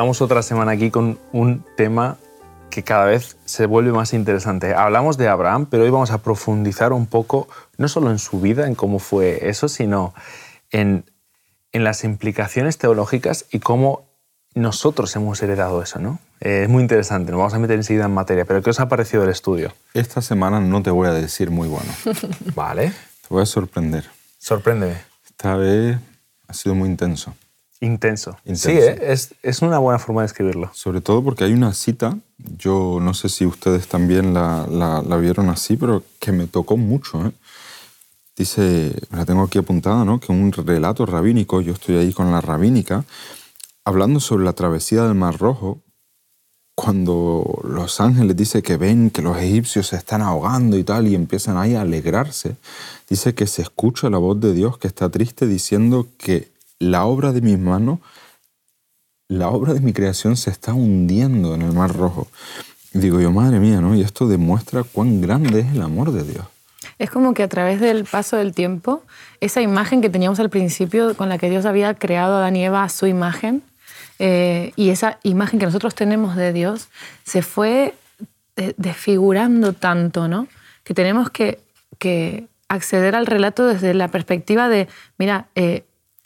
estamos otra semana aquí con un tema que cada vez se vuelve más interesante. Hablamos de Abraham, pero hoy vamos a profundizar un poco, no solo en su vida, en cómo fue eso, sino en, en las implicaciones teológicas y cómo nosotros hemos heredado eso, ¿no? Eh, es muy interesante, nos vamos a meter enseguida en materia, pero ¿qué os ha parecido el estudio? Esta semana no te voy a decir muy bueno. vale. Te voy a sorprender. Sorpréndeme. Esta vez ha sido muy intenso. Intenso. Sí, ¿eh? es, es, una buena forma de escribirlo. Sobre todo porque hay una cita, yo no sé si ustedes también la, la, vieron así, pero que me tocó mucho. ¿eh? Dice, la tengo aquí apuntada, ¿no? que un relato rabínico, yo estoy ahí con la rabínica, hablando sobre la travesía del Mar Rojo, cuando los ángeles dice que ven que los egipcios se están ahogando y tal y empiezan ahí a alegrarse, dice que se escucha la voz de Dios que está triste diciendo que la obra de mis manos, la obra de mi creación se está hundiendo en el Mar Rojo. digo yo, madre mía, ¿no? Y esto demuestra cuán grande es el amor de Dios. Es como que a través del paso del tiempo, esa imagen que teníamos al principio con la que Dios había creado a Adán y Eva a su imagen, eh, y esa imagen que nosotros tenemos de Dios se fue desfigurando tanto, ¿no? Que tenemos que, acceder al relato desde la perspectiva de, mira, eh,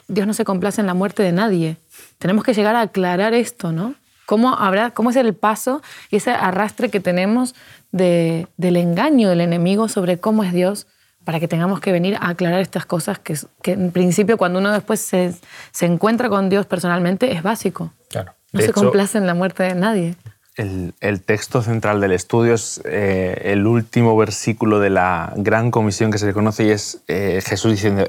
Dios no se complace en la muerte de nadie. Tenemos que llegar a aclarar esto, ¿no? ¿Cómo, habrá, cómo es el paso y ese arrastre que tenemos del engaño del enemigo sobre cómo es Dios para que tengamos que venir a aclarar estas cosas que, que en principio cuando uno después se, se, encuentra con Dios personalmente es básico. Claro. No se complace en la muerte de nadie. El, el texto central del estudio es eh, el último versículo de la gran comisión que se le conoce y es eh, Jesús diciendo,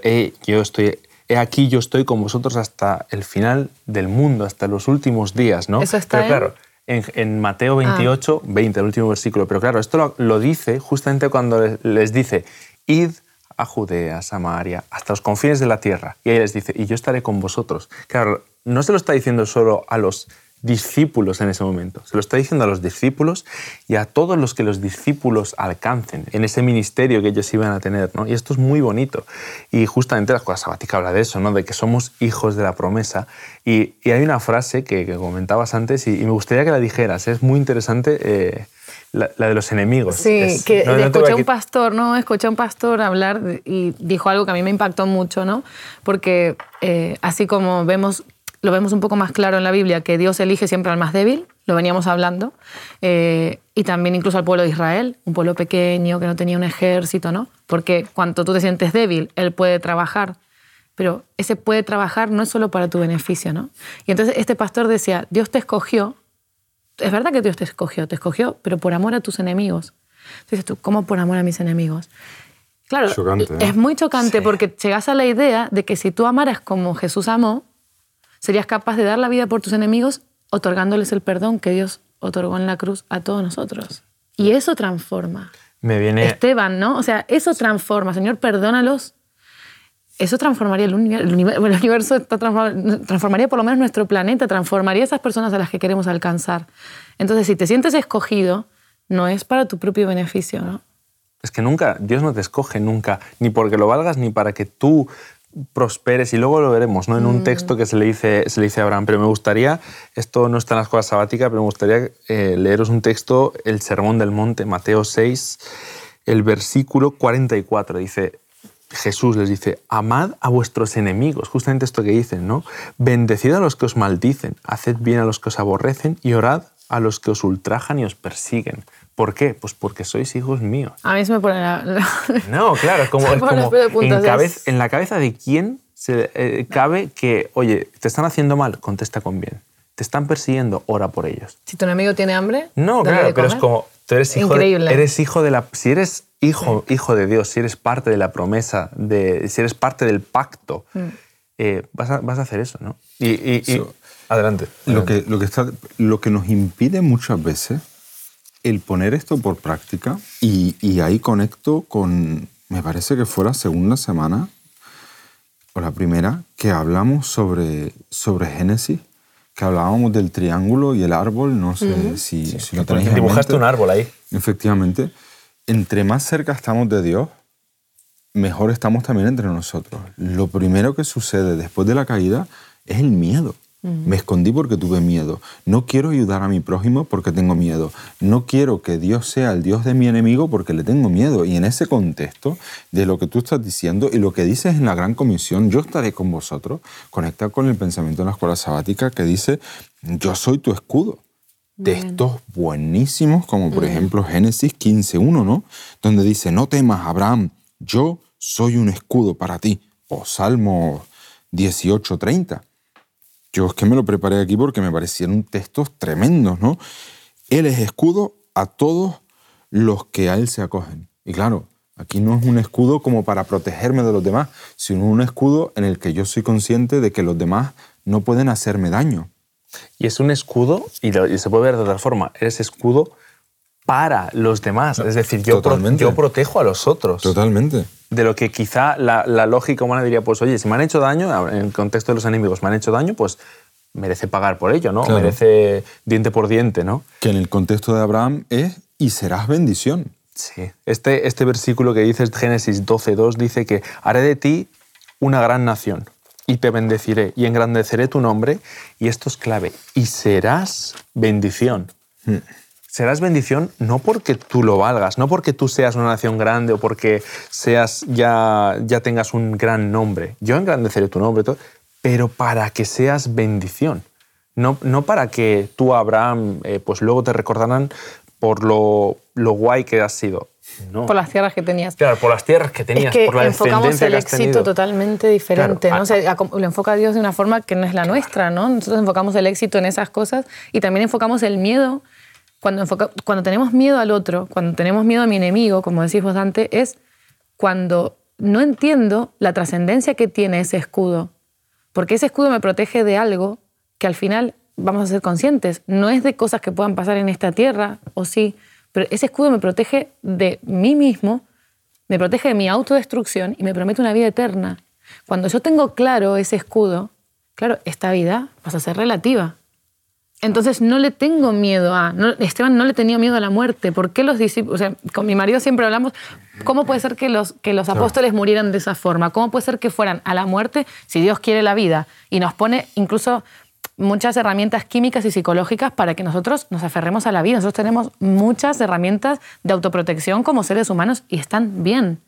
yo estoy, he aquí yo estoy con vosotros hasta el final del mundo, hasta los últimos días, ¿no? Eso está Pero, claro, en, en, Mateo 28, 20, el último versículo. Pero claro, esto lo, lo dice justamente cuando les dice, id a Judea, Samaria, hasta los confines de la tierra. Y ahí les dice, y yo estaré con vosotros. Claro, no se lo está diciendo solo a los discípulos en ese momento, se lo está diciendo a los discípulos y a todos los que los discípulos alcancen en ese ministerio que ellos iban a tener. ¿no? Y esto es muy bonito. Y justamente la escuela sabática habla de eso, ¿no? de que somos hijos de la promesa. Y, hay una frase que, comentabas antes y, me gustaría que la dijeras. Es muy interesante. Eh, la, de los enemigos. Sí, que escuché a un pastor, ¿no? Escuché a un pastor hablar y dijo algo que a mí me impactó mucho, ¿no? Porque eh, así como vemos, lo vemos un poco más claro en la Biblia, que Dios elige siempre al más débil, lo veníamos hablando, eh, y también incluso al pueblo de Israel, un pueblo pequeño que no tenía un ejército, ¿no? Porque cuando tú te sientes débil, Él puede trabajar, pero ese puede trabajar no es solo para tu beneficio, ¿no? Y entonces este pastor decía, Dios te escogió es verdad que Dios te escogió, te escogió, pero por amor a tus enemigos. Dices tú, ¿cómo por amor a mis enemigos? Claro, ¿eh? es muy chocante porque llegas a la idea de que si tú amaras como Jesús amó, serías capaz de dar la vida por tus enemigos otorgándoles el perdón que Dios otorgó en la cruz a todos nosotros. Y eso transforma. Me viene... Esteban, ¿no? O sea, eso transforma. Señor, perdónalos eso transformaría el universo, el universo transformaría por lo menos nuestro planeta, transformaría esas personas a las que queremos alcanzar. Entonces, si te sientes escogido, no es para tu propio beneficio, ¿no? Es que nunca, Dios no te escoge nunca, ni porque lo valgas, ni para que tú prosperes, y luego lo veremos, ¿no? En un mm. texto que se le, dice, se le dice a Abraham, pero me gustaría, esto no está en la escuela sabática, pero me gustaría eh, leeros un texto, el Sermón del Monte, Mateo 6, el versículo 44, dice, Jesús les dice, amad a vuestros enemigos, justamente esto que dicen, ¿no? Bendecid a los que os maldicen, haced bien a los que os aborrecen y orad a los que os ultrajan y os persiguen. ¿Por qué? Pues porque sois hijos míos. A mí se me pone la... No, claro, es como, en, la cabeza de quién se, eh, cabe que, oye, te están haciendo mal, contesta con bien. Te están persiguiendo, ora por ellos. Si tu enemigo tiene hambre... No, claro, pero es como, tú eres hijo, Increíble. eres hijo de la... Si eres hijo, hijo de Dios, si eres parte de la promesa, de, si eres parte del pacto, mm. eh, vas, a, vas, a, hacer eso, ¿no? Y, adelante. Lo, que, lo, que está, lo que nos impide muchas veces el poner esto por práctica, y, y ahí conecto con, me parece que fue la segunda semana, o la primera, que hablamos sobre, sobre Génesis, que hablábamos del triángulo y el árbol, no sé si, si, lo tenéis Dibujaste un árbol ahí. Efectivamente entre más cerca estamos de Dios, mejor estamos también entre nosotros. Lo primero que sucede después de la caída es el miedo. Me escondí porque tuve miedo. No quiero ayudar a mi prójimo porque tengo miedo. No quiero que Dios sea el Dios de mi enemigo porque le tengo miedo. Y en ese contexto de lo que tú estás diciendo y lo que dices en la Gran Comisión, yo estaré con vosotros, conecta con el pensamiento de la escuela sabática que dice, yo soy tu escudo. Textos buenísimos, como por ejemplo Génesis 15.1, ¿no? Donde dice, no temas, Abraham, yo soy un escudo para ti. O Salmo 18.30 yo es que me lo preparé aquí porque me parecieron textos tremendos, ¿no? Él es escudo a todos los que a Él se acogen. Y claro, aquí no es un escudo como para protegerme de los demás, sino un escudo en el que yo soy consciente de que los demás no pueden hacerme daño. Y es un escudo, y, se puede ver de otra forma, eres escudo para los demás. Es decir, yo, yo protejo a los otros. Totalmente de lo que quizá la, lógica humana diría, pues oye, si me han hecho daño, en el contexto de los enemigos me han hecho daño, pues merece pagar por ello, ¿no? Merece diente por diente, ¿no? Que en el contexto de Abraham es y serás bendición. Sí. Este, este versículo que dices, Génesis 12.2, dice que haré de ti una gran nación y te bendeciré y engrandeceré tu nombre y esto es clave, y serás bendición. Hmm serás bendición no porque tú lo valgas, no porque tú seas una nación grande o porque seas ya, ya tengas un gran nombre. Yo engrandeceré tu nombre, pero para que seas bendición. No, no para que tú, Abraham, eh, pues luego te recordarán por lo, lo guay que has sido. No. Por las tierras que tenías. Claro, por las tierras que tenías, por la enfocamos el éxito totalmente diferente. ¿no? lo enfoca Dios de una forma que no es la nuestra. ¿no? Nosotros enfocamos el éxito en esas cosas y también enfocamos el miedo cuando, cuando tenemos miedo al otro, cuando tenemos miedo a mi enemigo, como decís vos, Dante, es cuando no entiendo la trascendencia que tiene ese escudo. Porque ese escudo me protege de algo que al final vamos a ser conscientes. No es de cosas que puedan pasar en esta tierra, o sí, pero ese escudo me protege de mí mismo, me protege de mi autodestrucción y me promete una vida eterna. Cuando yo tengo claro ese escudo, claro, esta vida pasa a ser relativa. Entonces no le tengo miedo a... Esteban no le tenía miedo a la muerte. ¿Por qué los discípulos... O sea, con mi marido siempre hablamos, ¿cómo puede ser que los, que los apóstoles murieran de esa forma? ¿Cómo puede ser que fueran a la muerte si Dios quiere la vida? Y nos pone incluso muchas herramientas químicas y psicológicas para que nosotros nos aferremos a la vida. Nosotros tenemos muchas herramientas de autoprotección como seres humanos y están bien.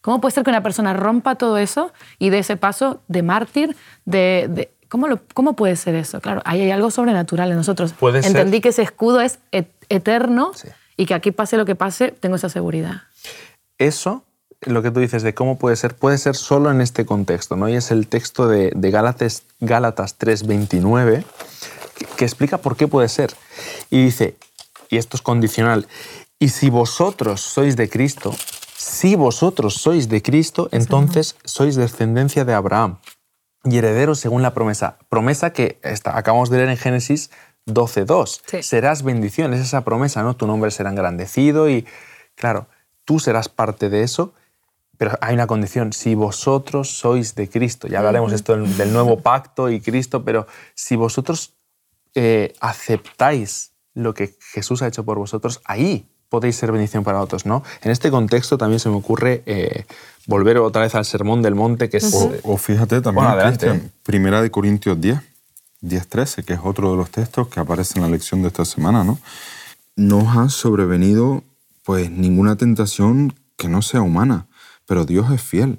¿Cómo puede ser que una persona rompa todo eso y dé ese paso de mártir, de ¿Cómo, ¿Cómo puede ser eso? Claro, ahí hay algo sobrenatural en nosotros. Entendí que ese escudo es eterno y que aquí pase lo que pase, tengo esa seguridad. Eso, lo que tú dices de cómo puede ser, puede ser solo en este contexto, ¿no? Y es el texto de, de Gálatas, Gálatas 3.29 que, explica por qué puede ser. Y dice, y esto es condicional, y si vosotros sois de Cristo, si vosotros sois de Cristo, entonces sois descendencia de Abraham y herederos según la promesa. Promesa que está, acabamos de leer en Génesis 12.2. Serás bendición, es esa promesa, ¿no? Tu nombre será engrandecido y, claro, tú serás parte de eso, pero hay una condición, si vosotros sois de Cristo, ya hablaremos esto del, nuevo pacto y Cristo, pero si vosotros eh, aceptáis lo que Jesús ha hecho por vosotros, ahí podéis ser bendición para otros, ¿no? En este contexto también se me ocurre eh, volver otra vez al Sermón del Monte, que es... O, fíjate también, Cristian, Primera de Corintios 10, 10.13, que es otro de los textos que aparece en la lección de esta semana, ¿no? No os ha sobrevenido pues ninguna tentación que no sea humana, pero Dios es fiel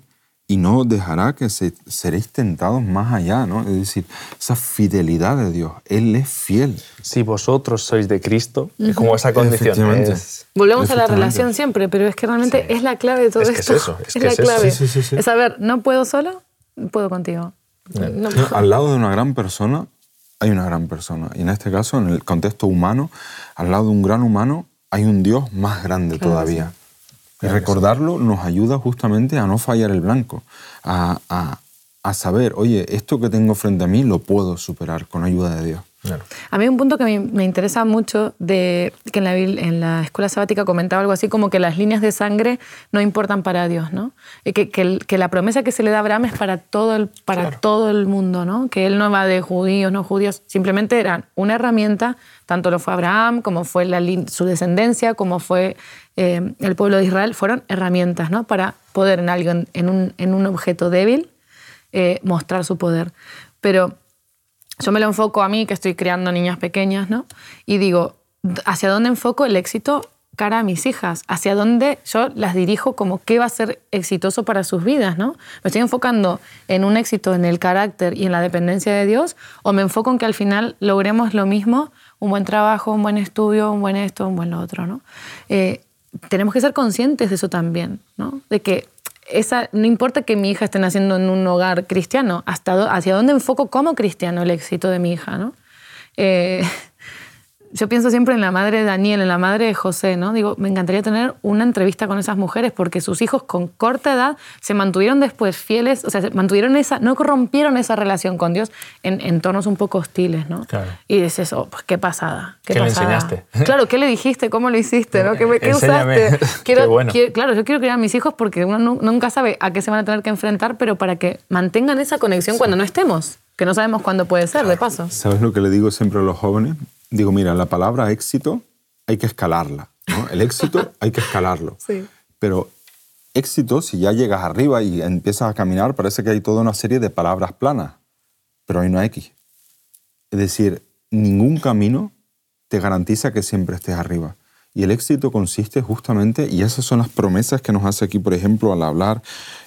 y no dejará que se, seréis tentados más allá, ¿no? Es decir, esa fidelidad de Dios, Él es fiel. Si vosotros sois de Cristo, es como esa condición. Es, Volvemos a la relación siempre, pero es que realmente es la clave de todo es esto. Que es eso, es, es la clave. Es saber, no puedo solo, puedo contigo. al lado de una gran persona hay una gran persona. Y en este caso, en el contexto humano, al lado de un gran humano hay un Dios más grande todavía. Y recordarlo nos ayuda justamente a no fallar el blanco, a, a, a, saber, oye, esto que tengo frente a mí lo puedo superar con ayuda de Dios. A mí un punto que me, me, interesa mucho, de, que en la, en la escuela sabática comentaba algo así como que las líneas de sangre no importan para Dios, ¿no? Que, que, que la promesa que se le da a Abraham es para todo el, para todo el mundo, ¿no? Que él no va de judíos, no judíos, simplemente eran una herramienta, tanto lo fue Abraham, como fue la, su descendencia, como fue eh, el pueblo de Israel, fueron herramientas, ¿no? Para poder en alguien, en un, en un objeto débil, eh, mostrar su poder. Pero yo me lo enfoco a mí, que estoy criando niñas pequeñas, ¿no? Y digo, ¿hacia dónde enfoco el éxito cara a mis hijas? ¿Hacia dónde yo las dirijo como qué va a ser exitoso para sus vidas, ¿no? ¿Me estoy enfocando en un éxito en el carácter y en la dependencia de Dios? ¿O me enfoco en que al final logremos lo mismo, un buen trabajo, un buen estudio, un buen esto, un buen lo otro, ¿no? Eh, tenemos que ser conscientes de eso también, ¿no? De que no importa que mi hija esté naciendo en un hogar cristiano, hacia dónde enfoco como cristiano el éxito de mi hija, ¿no? Eh, yo pienso siempre en la madre de Daniel, en la madre de José, ¿no? Digo, me encantaría tener una entrevista con esas mujeres porque sus hijos con corta edad se mantuvieron después fieles, o sea, se mantuvieron esa, no rompieron esa relación con Dios en entornos un poco hostiles, ¿no? Claro. Y dices, oh, pues qué pasada. ¿Qué, le enseñaste? Claro, ¿qué le dijiste? ¿Cómo lo hiciste? ¿no? ¿Qué, qué usaste? Quiero, bueno. claro, yo quiero criar a mis hijos porque uno nunca sabe a qué se van a tener que enfrentar, pero para que mantengan esa conexión cuando no estemos que no sabemos cuándo puede ser, de paso. ¿Sabes lo que le digo siempre a los jóvenes? Digo, mira, la palabra éxito hay que escalarla. El éxito hay que escalarlo. Pero éxito, si ya llegas arriba y empiezas a caminar, parece que hay toda una serie de palabras planas, pero hay una X. Es decir, ningún camino te garantiza que siempre estés arriba. Y el éxito consiste justamente, y esas son las promesas que nos hace aquí, por ejemplo, al hablar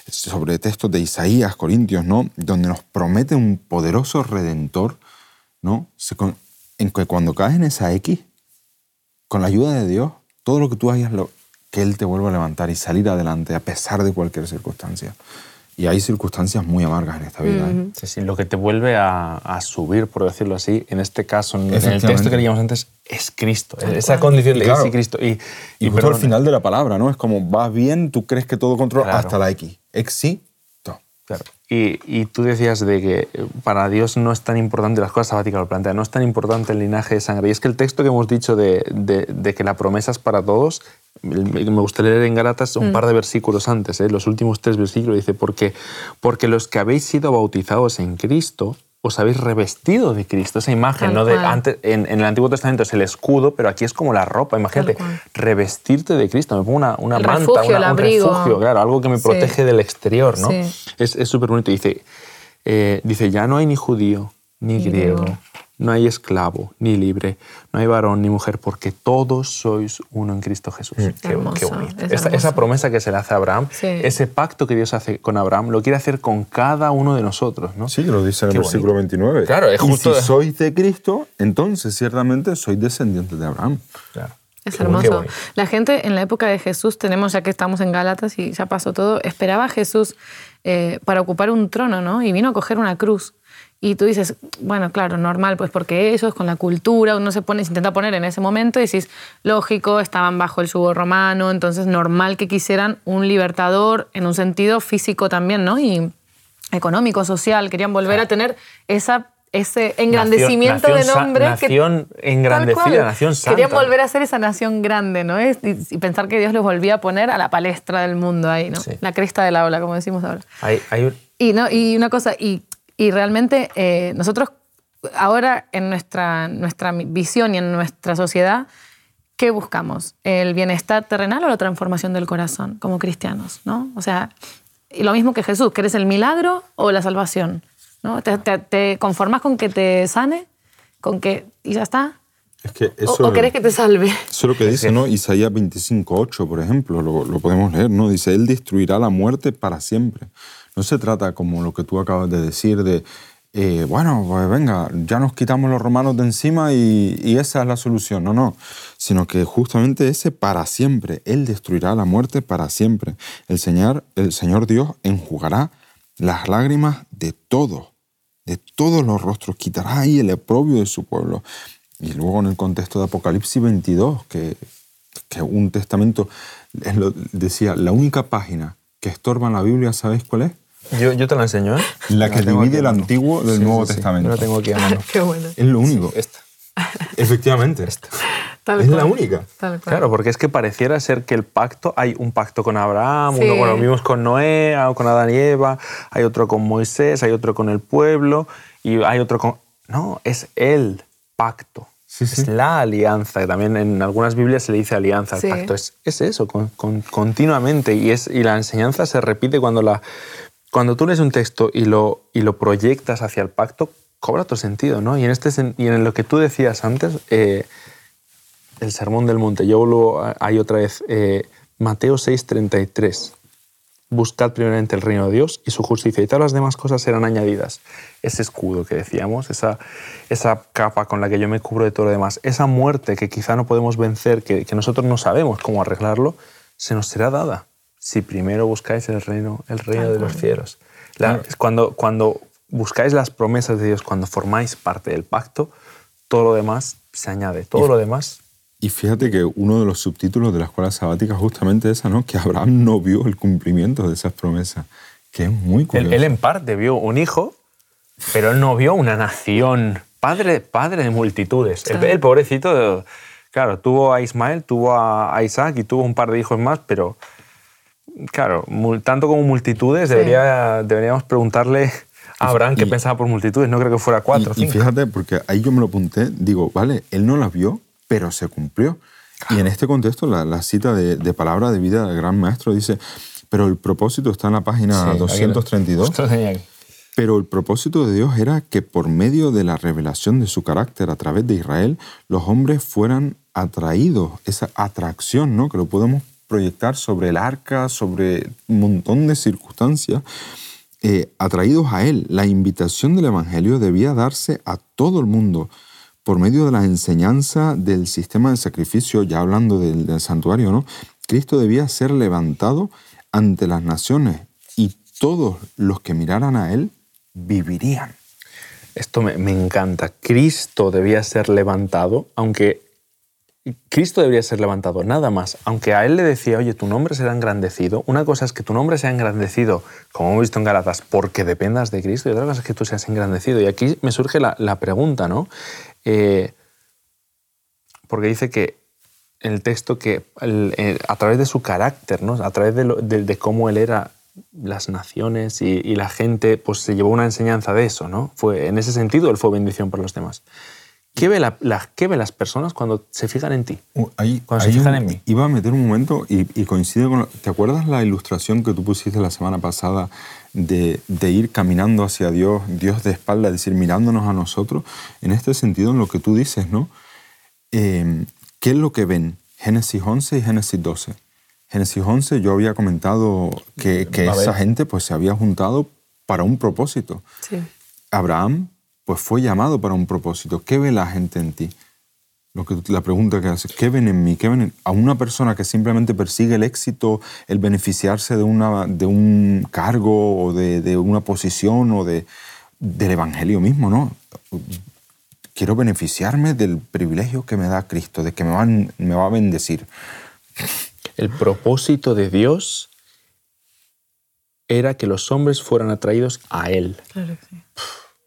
sobre textos de Isaías, Corintios, ¿no? Donde nos promete un poderoso redentor, ¿no? En que cuando caes en esa X, con la ayuda de Dios, todo lo que tú hagas, lo, que Él te vuelva a levantar y salir adelante a pesar de cualquier circunstancia. Y hay circunstancias muy amargas en esta vida. ¿eh? sí, sí, lo que te vuelve a, subir, por decirlo así, en este caso, en, el texto que leíamos antes, es Cristo. Esa condición de claro. Cristo. Y, y, y al final de la palabra, ¿no? Es como, vas bien, tú crees que todo controla hasta la X. X sí, Claro. Y, tú decías de que eh, para Dios no es tan importante, las cosas sabáticas lo plantea, no es tan importante el linaje de sangre. Y es que el texto que hemos dicho de, de, que la promesa es para todos, me gustaría leer en Galatas un mm. par de versículos antes, ¿eh? los últimos tres versículos, dice, porque, porque los que habéis sido bautizados en Cristo, os habéis revestido de Cristo, esa imagen, ¿no? De, antes, en, el Antiguo Testamento es el escudo, pero aquí es como la ropa, imagínate, revestirte de Cristo, me pongo una, una manta, un refugio, claro, algo que me protege del exterior, ¿no? Es súper bonito. Dice, eh, dice, ya no hay ni judío, ni, griego, no hay esclavo ni libre, no hay varón ni mujer, porque todos sois uno en Cristo Jesús. Mm. Qué, bonito. Esa, promesa que se le hace a Abraham, ese pacto que Dios hace con Abraham, lo quiere hacer con cada uno de nosotros. ¿no? Sí, lo dice en el versículo 29. Claro, es justo. Y si sois de Cristo, entonces ciertamente sois descendientes de Abraham. Claro. Es hermoso. La gente en la época de Jesús, tenemos ya que estamos en Gálatas y ya pasó todo, esperaba a Jesús eh, para ocupar un trono, ¿no? Y vino a coger una cruz. Y tú dices, bueno, claro, normal, pues porque eso es con la cultura, uno se pone, se intenta poner en ese momento y decís, lógico, estaban bajo el yugo romano, entonces normal que quisieran un libertador en un sentido físico también, ¿no? Y económico, social, querían volver a tener esa ese engrandecimiento de nombre. Nación engrandecida, nación santa. Querían volver a ser esa nación grande, ¿no? Y, y, pensar que Dios los volvía a poner a la palestra del mundo ahí, ¿no? La cresta de la ola, como decimos ahora. Hay, hay y, ¿no? y una cosa, y y realmente eh, nosotros ahora en nuestra, nuestra visión y en nuestra sociedad, ¿qué buscamos? ¿El bienestar terrenal o la transformación del corazón como cristianos? ¿no? O sea, y lo mismo que Jesús, ¿quieres el milagro o la salvación? ¿No? ¿Te, conformas con que te sane? ¿Con que y ya está? o, querés que te salve? Eso es lo que dice, ¿no? Isaías 25.8, por ejemplo, lo, lo, podemos leer, ¿no? Dice, Él destruirá la muerte para siempre. No se trata como lo que tú acabas de decir de, eh, bueno, pues venga, ya nos quitamos los romanos de encima y, esa es la solución. No, no, sino que justamente ese para siempre, Él destruirá la muerte para siempre. El Señor, el Señor Dios enjugará las lágrimas de todos, de todos los rostros, quitará ahí el oprobio de su pueblo. Y luego en el contexto de Apocalipsis 22, que, que un testamento decía, la única página que estorba en la Biblia, ¿sabéis cuál es? Yo, yo te la enseño, ¿eh? La que divide el Antiguo del Nuevo Testamento. Yo la tengo aquí a mano. Qué bueno. Es lo único. Efectivamente. Esta. es la única. Claro, porque es que pareciera ser que el pacto, hay un pacto con Abraham, uno con los mismos con Noé, con Adán y Eva, hay otro con Moisés, hay otro con el pueblo y hay otro con... No, es el pacto. Es la alianza, también en algunas Biblias se le dice alianza al pacto. Es, es eso, con, continuamente. Y, es, y la enseñanza se repite cuando la cuando tú lees un texto y lo, y lo proyectas hacia el pacto, cobra otro sentido, ¿no? Y en, este, y en lo que tú decías antes, eh, el Sermón del Monte, yo vuelvo ahí otra vez, eh, Mateo 6:33. Buscad primeramente el reino de Dios y su justicia, y todas las demás cosas serán añadidas. Ese escudo que decíamos, esa, esa capa con la que yo me cubro de todo lo demás, esa muerte que quizá no podemos vencer, que, que nosotros no sabemos cómo arreglarlo, se nos será dada si primero buscáis el reino, el reino de los cielos. cuando, cuando buscáis las promesas de Dios, cuando formáis parte del pacto, todo lo demás se añade, todo lo demás. Y fíjate que uno de los subtítulos de la escuela sabática justamente es esa, ¿no? Que Abraham no vio el cumplimiento de esas promesas, que es muy curioso. Él, en parte vio un hijo, pero él no vio una nación, padre, padre de multitudes. El, pobrecito, claro, tuvo a Ismael, tuvo a Isaac y tuvo un par de hijos más, pero claro, tanto como multitudes, debería, deberíamos preguntarle Abraham, ¿qué pensaba por multitudes? No creo que fuera cuatro. Y, y, fíjate, porque ahí yo me lo apunté, digo, vale, él no las vio, pero se cumplió. Y en este contexto, la, cita de, palabra de vida del gran maestro dice, pero el propósito está en la página 232. Pero el propósito de Dios era que por medio de la revelación de su carácter a través de Israel, los hombres fueran atraídos, esa atracción, ¿no? Que lo podemos proyectar sobre el arca, sobre un montón de circunstancias, eh, atraídos a Él. La invitación del Evangelio debía darse a todo el mundo por medio de la enseñanza del sistema de sacrificio, ya hablando del, santuario, ¿no? Cristo debía ser levantado ante las naciones y todos los que miraran a Él vivirían. Esto me, me encanta. Cristo debía ser levantado, aunque Cristo debería ser levantado, nada más. Aunque a él le decía, oye, tu nombre será engrandecido, una cosa es que tu nombre sea engrandecido, como hemos visto en Galatas, porque dependas de Cristo, y otra cosa es que tú seas engrandecido. Y aquí me surge la, pregunta, ¿no? Eh, porque dice que el texto que a través de su carácter, ¿no? a través de, cómo él era las naciones y, y, la gente, pues se llevó una enseñanza de eso, ¿no? Fue, en ese sentido, él fue bendición para los demás. ¿Qué ve, la, ve, las personas cuando se fijan en ti? Uh, ahí, cuando se fijan en mí. Iba a meter un momento y, coincide con... ¿Te acuerdas la ilustración que tú pusiste la semana pasada de, ir caminando hacia Dios, Dios de espalda, es decir, mirándonos a nosotros? En este sentido, en lo que tú dices, ¿no? Em, ¿Qué es lo que ven? Génesis 11 y Génesis 12. Génesis 11 yo había comentado que, que esa gente pues se había juntado para un propósito. Sí. Abraham pues fue llamado para un propósito. ¿Qué ve la gente en ti? Lo que, la pregunta que haces, ¿qué ven en mí? ¿Qué ven a una persona que simplemente persigue el éxito, el beneficiarse de, una, de un cargo o de, una posición o de, del Evangelio mismo, ¿no? Quiero beneficiarme del privilegio que me da Cristo, de que me va, me va a bendecir. El propósito de Dios era que los hombres fueran atraídos a Él. Claro que sí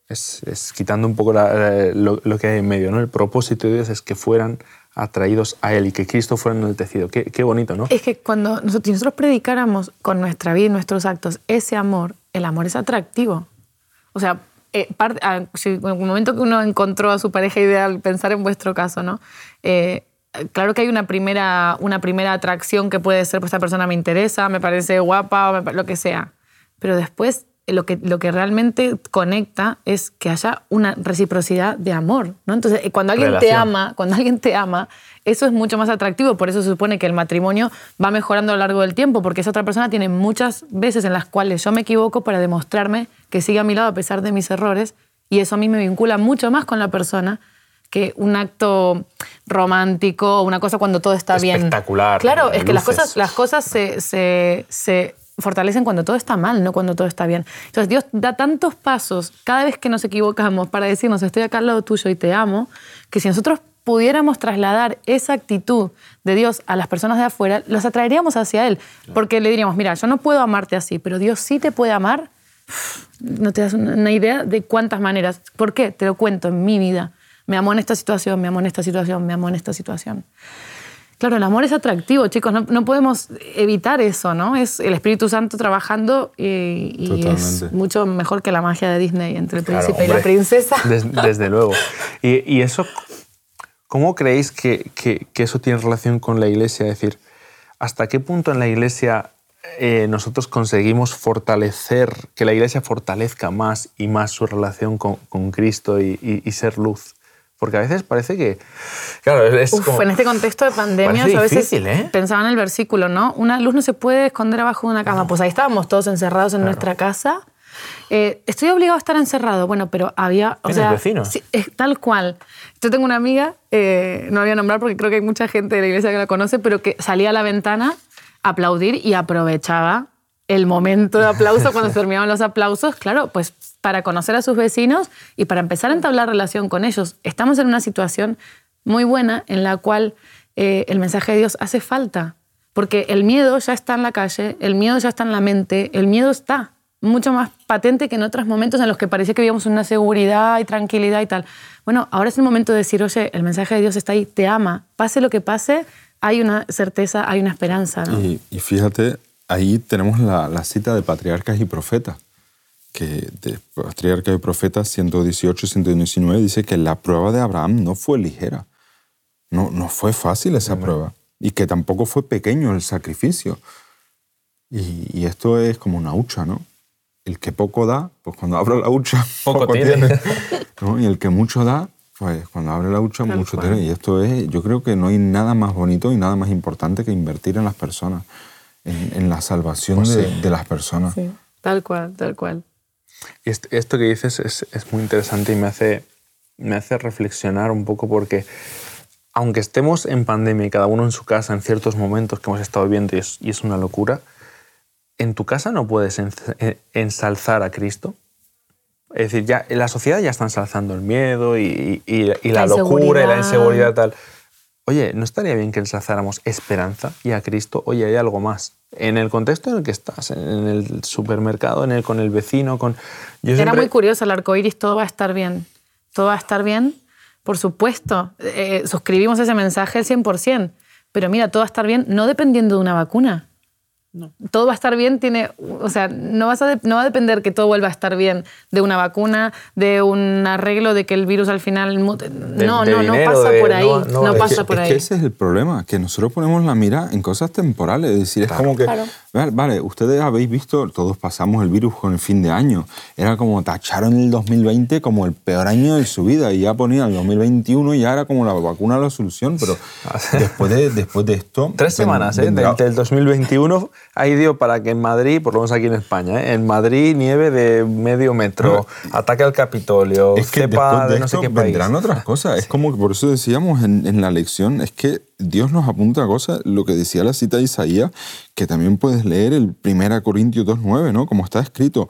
es, quitando un poco lo, que hay en medio. ¿no? El propósito de Dios es que fueran atraídos a Él y que Cristo fuera enaltecido. Qué, qué bonito, ¿no? Es que cuando nosotros, nosotros predicáramos con nuestra vida y nuestros actos ese amor, el amor es atractivo. O sea, eh, ah, en el momento que uno encontró a su pareja ideal, pensar en vuestro caso, ¿no? Eh, claro que hay una primera, una primera atracción que puede ser, pues esta persona me interesa, me parece guapa, lo que sea. Pero después lo que, lo que realmente conecta es que haya una reciprocidad de amor, ¿no? Entonces, eh, cuando alguien te ama, cuando alguien te ama, eso es mucho más atractivo, por eso se supone que el matrimonio va mejorando a lo largo del tiempo, porque esa otra persona tiene muchas veces en las cuales yo me equivoco para demostrarme que sigue a mi lado a pesar de mis errores, y eso a mí me vincula mucho más con la persona que un acto romántico, una cosa cuando todo está bien. Espectacular. Claro, es que las cosas, las cosas se, se, se fortalecen cuando todo está mal, no cuando todo está bien. Entonces Dios da tantos pasos cada vez que nos equivocamos para decirnos estoy acá al lado tuyo y te amo, que si nosotros pudiéramos trasladar esa actitud de Dios a las personas de afuera, los atraeríamos hacia Él. Porque le diríamos, mira, yo no puedo amarte así, pero Dios sí te puede amar. No te das una idea de cuántas maneras. ¿Por qué? Te lo cuento en mi vida. Me amó en esta situación, me amó en esta situación, me amó en esta situación. Claro, el amor es atractivo, chicos, no, podemos evitar eso, ¿no? Es el Espíritu Santo trabajando y, es mucho mejor que la magia de Disney entre el príncipe y la princesa. desde luego. Y, eso, ¿cómo creéis que, eso tiene relación con la iglesia? Es decir, ¿hasta qué punto en la iglesia eh, nosotros conseguimos fortalecer, que la iglesia fortalezca más y más su relación con, Cristo y, ser luz. Porque a veces parece que. Claro, es Uf, en este contexto de pandemia, a veces ¿eh? pensaba en el versículo, ¿no? Una luz no se puede esconder abajo de una cama. Pues ahí estábamos todos encerrados en nuestra casa. Eh, estoy obligado a estar encerrado. Bueno, pero había. O sea, vecinos? Sí, tal cual. Yo tengo una amiga, eh, no la voy a nombrar porque creo que hay mucha gente de la iglesia que la conoce, pero que salía a la ventana a aplaudir y aprovechaba el momento de aplauso cuando se terminaban los aplausos, claro, pues para conocer a sus vecinos y para empezar a entablar relación con ellos. Estamos en una situación muy buena en la cual eh, el mensaje de Dios hace falta, porque el miedo ya está en la calle, el miedo ya está en la mente, el miedo está mucho más patente que en otros momentos en los que parecía que vivíamos una seguridad y tranquilidad y tal. Bueno, ahora es el momento de decir, oye, el mensaje de Dios está ahí, te ama, pase lo que pase, hay una certeza, hay una esperanza. Y, fíjate, ahí tenemos la, cita de Patriarcas y Profetas, que de Patriarcas y Profetas 118 y 119 dice que la prueba de Abraham no fue ligera, no, no fue fácil esa prueba, y que tampoco fue pequeño el sacrificio. Y, y esto es como una hucha, ¿no? el que poco da, pues cuando abre la hucha, poco, tiene. Y el que mucho da, pues cuando abre la hucha, mucho tiene. Y esto es, yo creo que no hay nada más bonito y nada más importante que invertir en las personas, en, la salvación pues de, las personas. Sí, tal cual, tal cual. Y esto, que dices es, es, muy interesante y me hace, me hace reflexionar un poco porque aunque estemos en pandemia y cada uno en su casa en ciertos momentos que hemos estado viendo y es, y es una locura, en tu casa no puedes eh, ensalzar a Cristo. Es decir, ya, la sociedad ya está ensalzando el miedo y, la, locura y la inseguridad tal. Oye, ¿no estaría bien que ensalzáramos esperanza y a Cristo? Oye, hay algo más. En el contexto en el que estás, en el supermercado, en el, con el vecino, con... Era muy curioso el arco iris, todo va a estar bien. Todo va a estar bien, por supuesto. Eh, suscribimos ese mensaje al 100%. Pero mira, todo va a estar bien no dependiendo de una vacuna. Todo va a estar bien, tiene, o sea, no, vas a no va a depender que todo vuelva a estar bien de una vacuna, de un arreglo, de que el virus al final... no, no, no pasa por ahí. No, pasa por ahí. Es que ese es el problema, que nosotros ponemos la mira en cosas temporales. Es decir, es como que, vale, ustedes habéis visto, todos pasamos el virus con el fin de año. Era como tacharon el 2020 como el peor año de su vida y ya ponían el 2021 y ya era como la vacuna la solución. Pero después de, después de esto... Tres semanas, ¿eh? Desde el 2021 ha ido para que en Madrid, por lo menos aquí en España, ¿eh? en Madrid nieve de medio metro, ataque al Capitolio, es que cepa de, no sé qué país. vendrán otras cosas. Es como que por eso decíamos en, en, la lección, es que Dios nos apunta a cosas, lo que decía la cita de Isaías, que también puedes leer el 1 Corintios 2.9, ¿no? Como está escrito,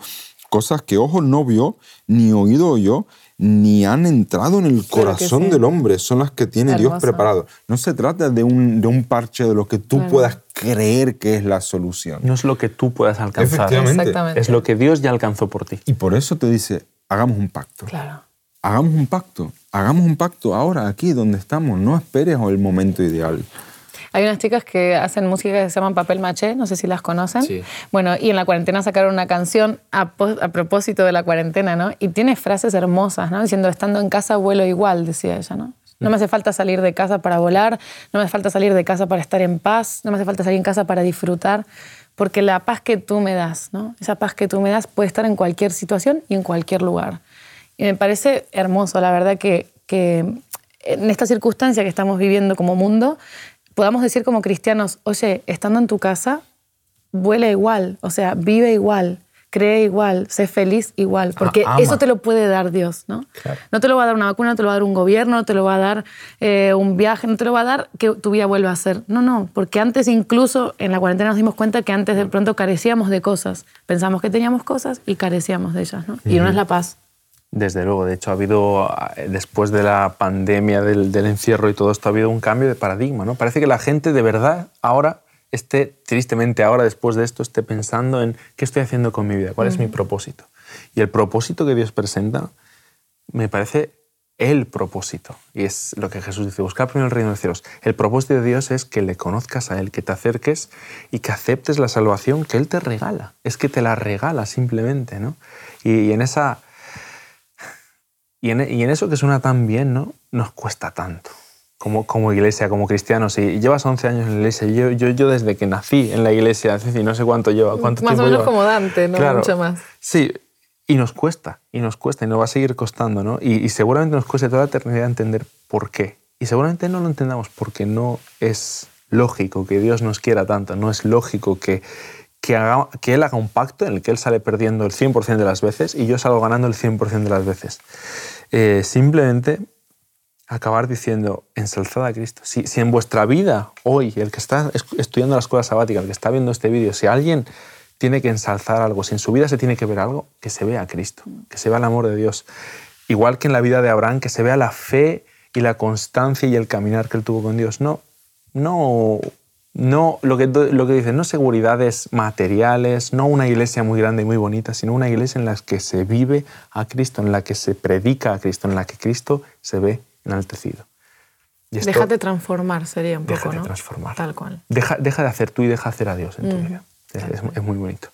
cosas que ojo no vio, ni oído oyó, ni han entrado en el corazón del hombre, son las que tiene Dios preparado. No se trata de un, de un parche de lo que tú puedas creer que es la solución. No es lo que tú puedas alcanzar. Efectivamente. Es lo que Dios ya alcanzó por ti. Y por eso te dice, hagamos un pacto. Claro. Hagamos un pacto. Hagamos un pacto ahora, aquí, donde estamos. No esperes el momento ideal. Hay unas chicas que hacen música que se llaman Papel Maché, no sé si las conocen. Sí. Bueno, y en la cuarentena sacaron una canción a, propósito de la cuarentena, ¿no? Y tiene frases hermosas, ¿no? Diciendo, estando en casa vuelo igual, decía ella, ¿no? No me hace falta salir de casa para volar, no me hace falta salir de casa para estar en paz, no me hace falta salir en casa para disfrutar, porque la paz que tú me das, ¿no? Esa paz que tú me das puede estar en cualquier situación y en cualquier lugar. Y me parece hermoso, la verdad, que, que en esta circunstancia que estamos viviendo como mundo, podamos decir como cristianos, oye, estando en tu casa, vuela igual, o sea, vive igual, cree igual, sé feliz igual, porque eso te lo puede dar Dios, ¿no? No te lo va a dar una vacuna, no te lo va a dar un gobierno, no te lo va a dar eh, un viaje, no te lo va a dar que tu vida vuelva a ser. No, no, porque antes incluso en la cuarentena nos dimos cuenta que antes de pronto carecíamos de cosas. Pensamos que teníamos cosas y carecíamos de ellas, ¿no? Y no es la paz. Desde luego, de hecho ha habido, después de la pandemia, del, encierro y todo esto, ha habido un cambio de paradigma. ¿no? Parece que la gente de verdad ahora esté, tristemente ahora, después de esto, esté pensando en qué estoy haciendo con mi vida, cuál es mi propósito. Y el propósito que Dios presenta me parece el propósito. Y es lo que Jesús dice, buscar primero el reino de los cielos. El propósito de Dios es que le conozcas a Él, que te acerques y que aceptes la salvación que Él te regala. Es que te la regala simplemente. ¿no? y en esa y en, eso que suena tan bien, ¿no? Nos cuesta tanto. como, como iglesia, como cristianos. Y llevas 11 años en la iglesia. Yo, yo, yo desde que nací en la iglesia, no sé cuánto lleva, cuánto más tiempo o menos lleva. como Dante, no mucho más. Sí, y nos cuesta, y nos cuesta, y nos va a seguir costando, ¿no? Y, y seguramente nos cueste toda la eternidad entender por qué. Y seguramente no lo entendamos porque no es lógico que Dios nos quiera tanto, no es lógico que, que, haga, que Él haga un pacto en el que Él sale perdiendo el 100% de las veces y yo salgo ganando el 100% de las veces. Eh, simplemente acabar diciendo, ensalzad a Cristo. Si, si, en vuestra vida hoy, el que está estudiando la escuela sabática, el que está viendo este vídeo, si alguien tiene que ensalzar algo, si en su vida se tiene que ver algo, que se vea a Cristo, que se vea el amor de Dios. Igual que en la vida de Abraham, que se vea la fe y la constancia y el caminar que él tuvo con Dios. No, no, no lo que, lo que dice, no seguridades materiales, no una iglesia muy grande y muy bonita, sino una iglesia en la que se vive a Cristo, en la que se predica a Cristo, en la que Cristo se ve enaltecido. Y esto, déjate transformar, sería un poco, déjate ¿no? transformar. Tal cual. Deja, deja de hacer tú y deja hacer a Dios en tu vida. Es, es, es, muy bonito.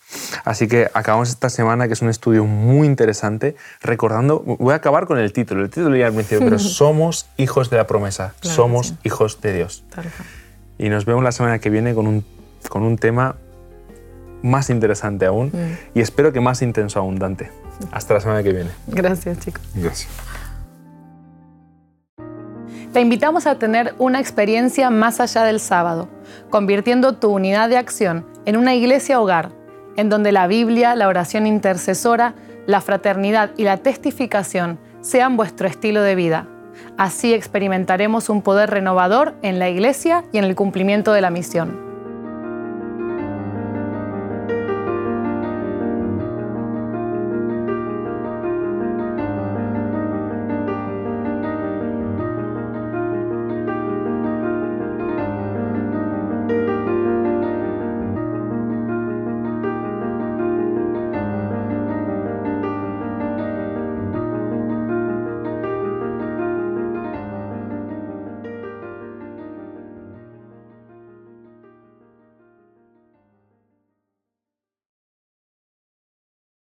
Así que acabamos esta semana, que es un estudio muy interesante, recordando, voy a acabar con el título, el título ya al principio, pero somos hijos de la promesa, claro, somos sí. hijos de Dios. Claro. Y nos vemos la semana que viene con un, con un tema más interesante aún mm. y espero que más intenso aún, Dante. Hasta la semana que viene. Gracias, chicos. Gracias. Te invitamos a tener una experiencia más allá del sábado, convirtiendo tu unidad de acción en una iglesia hogar, en donde la Biblia, la oración intercesora, la fraternidad y la testificación sean vuestro estilo de vida. Así experimentaremos un poder renovador en la iglesia y en el cumplimiento de la misión.